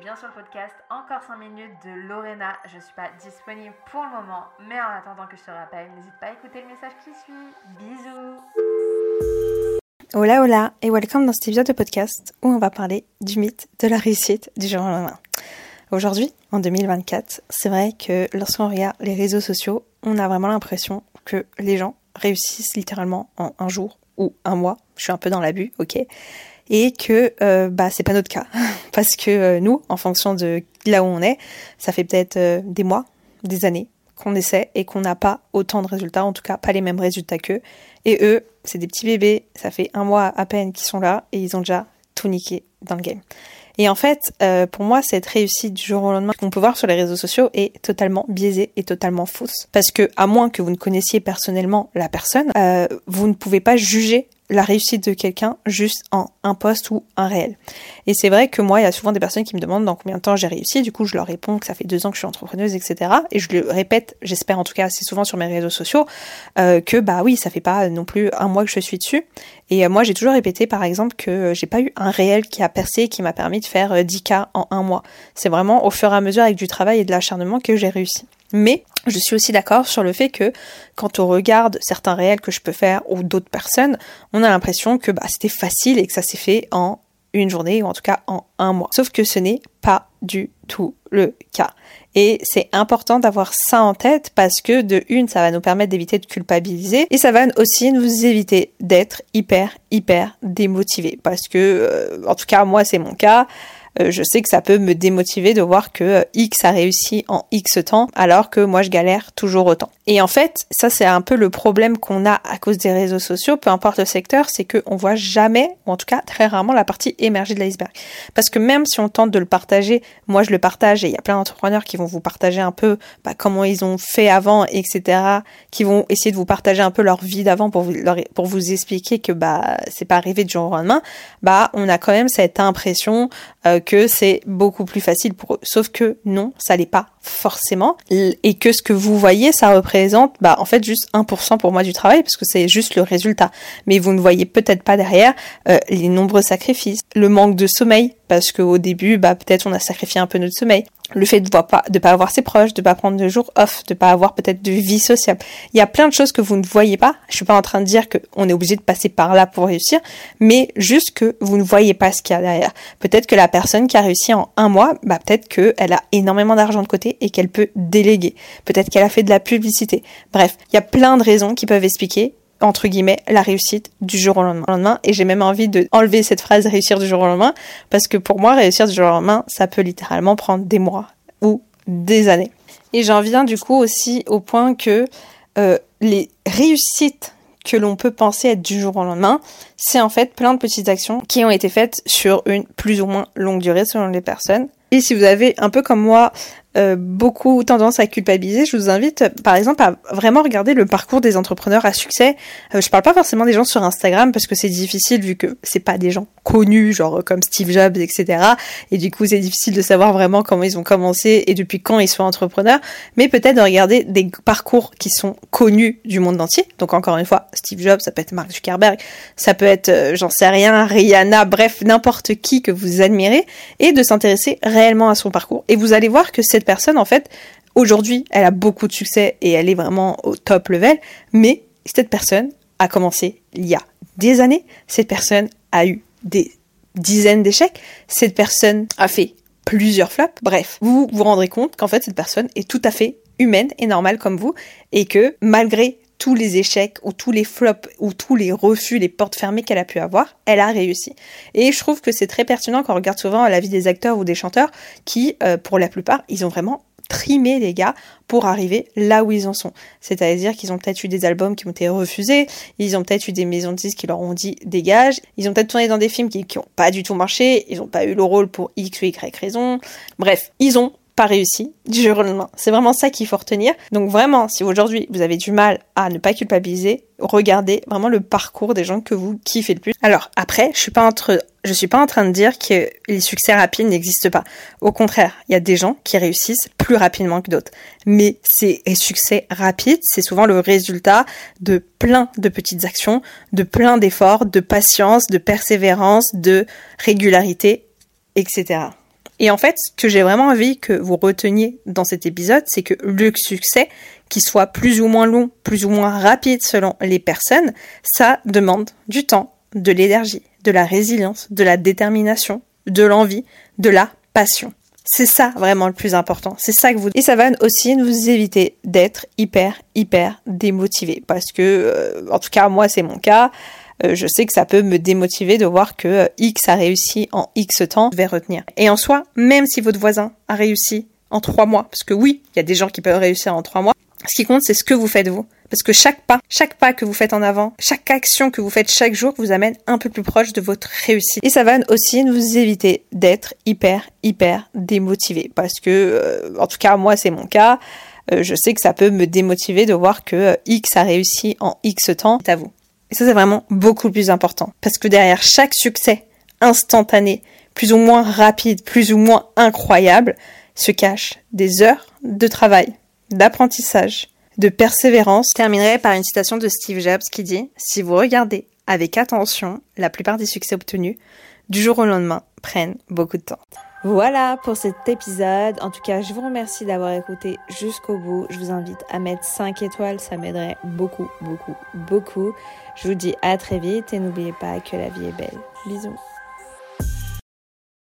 bien sur le podcast Encore 5 minutes de Lorena. Je ne suis pas disponible pour le moment, mais en attendant que je te rappelle, n'hésite pas à écouter le message qui suit. Bisous Hola hola et welcome dans cet épisode de podcast où on va parler du mythe de la réussite du jour au lendemain. Aujourd'hui, en 2024, c'est vrai que lorsqu'on regarde les réseaux sociaux, on a vraiment l'impression que les gens réussissent littéralement en un jour ou un mois. Je suis un peu dans l'abus, ok et que euh, bah c'est pas notre cas. Parce que euh, nous en fonction de là où on est ça fait peut-être euh, des mois des années qu'on essaie et qu'on n'a pas autant de résultats en tout cas pas les mêmes résultats qu'eux. Et eux c'est des petits bébés ça fait un mois à peine qu'ils sont là et ils ont déjà tout niqué dans le game. Et en fait, euh, pour moi, cette réussite du jour au lendemain qu'on peut voir sur les réseaux sociaux est totalement biaisée et totalement fausse. Parce que, à moins que vous ne connaissiez personnellement la personne, vous ne pouvez pas juger la réussite de quelqu'un juste en un poste ou un réel. Et c'est vrai que moi, il y a souvent des personnes qui me demandent dans combien de temps j'ai réussi. Du coup, je leur réponds que ça fait deux ans que je suis entrepreneuse, etc. Et je le répète, j'espère en tout cas assez souvent sur mes réseaux sociaux, euh, que bah oui, ça fait pas non plus un mois que je suis dessus. Et euh, moi, j'ai toujours répété, par exemple, que j'ai pas eu un réel qui a percé, qui m'a permis de faire 10K euh, en un mois. C'est vraiment au fur et à mesure avec du travail et de l'acharnement que j'ai réussi. Mais je suis aussi d'accord sur le fait que quand on regarde certains réels que je peux faire ou d'autres personnes, on a l'impression que bah, c'était facile et que ça s'est fait en une journée ou en tout cas en un mois. Sauf que ce n'est pas du tout le cas. Et c'est important d'avoir ça en tête parce que de une, ça va nous permettre d'éviter de culpabiliser et ça va aussi nous éviter d'être hyper, hyper démotivés. Parce que, euh, en tout cas, moi, c'est mon cas. Euh, je sais que ça peut me démotiver de voir que euh, X a réussi en X temps alors que moi je galère toujours autant. Et en fait, ça c'est un peu le problème qu'on a à cause des réseaux sociaux, peu importe le secteur, c'est qu'on voit jamais, ou en tout cas très rarement, la partie émergée de l'iceberg. Parce que même si on tente de le partager, moi je le partage et il y a plein d'entrepreneurs qui vont vous partager un peu bah, comment ils ont fait avant, etc., qui vont essayer de vous partager un peu leur vie d'avant pour vous, pour vous expliquer que bah c'est pas arrivé du jour au lendemain, bah on a quand même cette impression euh, que c'est beaucoup plus facile pour eux. Sauf que non, ça l'est pas forcément. Et que ce que vous voyez, ça représente, bah, en fait, juste 1% pour moi du travail, parce que c'est juste le résultat. Mais vous ne voyez peut-être pas derrière euh, les nombreux sacrifices, le manque de sommeil, parce qu'au début, bah, peut-être on a sacrifié un peu notre sommeil, le fait de ne pas, de pas avoir ses proches, de pas prendre de jours off, de pas avoir peut-être de vie sociale. Il y a plein de choses que vous ne voyez pas. Je suis pas en train de dire qu'on est obligé de passer par là pour réussir, mais juste que vous ne voyez pas ce qu'il y a derrière. Peut-être que la personne qui a réussi en un mois, bah peut-être qu'elle a énormément d'argent de côté et qu'elle peut déléguer. Peut-être qu'elle a fait de la publicité. Bref, il y a plein de raisons qui peuvent expliquer entre guillemets, la réussite du jour au lendemain. Et j'ai même envie de enlever cette phrase réussir du jour au lendemain, parce que pour moi, réussir du jour au lendemain, ça peut littéralement prendre des mois ou des années. Et j'en viens du coup aussi au point que euh, les réussites que l'on peut penser être du jour au lendemain, c'est en fait plein de petites actions qui ont été faites sur une plus ou moins longue durée selon les personnes. Et si vous avez un peu comme moi euh, beaucoup tendance à culpabiliser, je vous invite par exemple à vraiment regarder le parcours des entrepreneurs à succès. Euh, je parle pas forcément des gens sur Instagram parce que c'est difficile vu que c'est pas des gens connus, genre comme Steve Jobs, etc. Et du coup c'est difficile de savoir vraiment comment ils ont commencé et depuis quand ils sont entrepreneurs. Mais peut-être de regarder des parcours qui sont connus du monde entier. Donc encore une fois, Steve Jobs, ça peut être Mark Zuckerberg, ça peut être, euh, j'en sais rien, Rihanna, bref, n'importe qui que vous admirez, et de s'intéresser réellement à son parcours. Et vous allez voir que cette personne, en fait, aujourd'hui, elle a beaucoup de succès et elle est vraiment au top level, mais cette personne a commencé il y a des années, cette personne a eu des dizaines d'échecs, cette personne a fait plusieurs flops, bref, vous vous rendrez compte qu'en fait cette personne est tout à fait humaine et normale comme vous et que malgré tous les échecs ou tous les flops ou tous les refus, les portes fermées qu'elle a pu avoir, elle a réussi. Et je trouve que c'est très pertinent quand on regarde souvent la vie des acteurs ou des chanteurs qui, euh, pour la plupart, ils ont vraiment trimé les gars pour arriver là où ils en sont. C'est-à-dire qu'ils ont peut-être eu des albums qui ont été refusés, ils ont peut-être eu des maisons de disques qui leur ont dit dégage, ils ont peut-être tourné dans des films qui n'ont pas du tout marché, ils n'ont pas eu le rôle pour X ou Y raison. Bref, ils ont pas réussi du jour au lendemain. C'est vraiment ça qu'il faut retenir. Donc vraiment, si aujourd'hui vous avez du mal à ne pas culpabiliser, regardez vraiment le parcours des gens que vous kiffez le plus. Alors après, je suis je suis pas en train de dire que les succès rapides n'existent pas. Au contraire, il y a des gens qui réussissent plus rapidement que d'autres. Mais ces succès rapides, c'est souvent le résultat de plein de petites actions, de plein d'efforts, de patience, de persévérance, de régularité, etc. Et en fait, ce que j'ai vraiment envie que vous reteniez dans cet épisode, c'est que le succès, qu'il soit plus ou moins long, plus ou moins rapide selon les personnes, ça demande du temps, de l'énergie, de la résilience, de la détermination, de l'envie, de la passion. C'est ça vraiment le plus important. C'est ça que vous. Et ça va aussi nous éviter d'être hyper, hyper démotivé. Parce que, euh, en tout cas, moi, c'est mon cas. Euh, je sais que ça peut me démotiver de voir que euh, X a réussi en X temps. Je vais retenir. Et en soi, même si votre voisin a réussi en trois mois, parce que oui, il y a des gens qui peuvent réussir en trois mois, ce qui compte, c'est ce que vous faites vous. Parce que chaque pas, chaque pas que vous faites en avant, chaque action que vous faites chaque jour vous amène un peu plus proche de votre réussite. Et ça va aussi nous éviter d'être hyper, hyper démotivé. Parce que, euh, en tout cas, moi, c'est mon cas. Euh, je sais que ça peut me démotiver de voir que euh, X a réussi en X temps. C'est à vous. Et ça, c'est vraiment beaucoup plus important. Parce que derrière chaque succès instantané, plus ou moins rapide, plus ou moins incroyable, se cachent des heures de travail, d'apprentissage, de persévérance. Je terminerai par une citation de Steve Jobs qui dit Si vous regardez avec attention, la plupart des succès obtenus du jour au lendemain prennent beaucoup de temps. Voilà pour cet épisode. En tout cas, je vous remercie d'avoir écouté jusqu'au bout. Je vous invite à mettre 5 étoiles, ça m'aiderait beaucoup, beaucoup, beaucoup. Je vous dis à très vite et n'oubliez pas que la vie est belle. Bisous.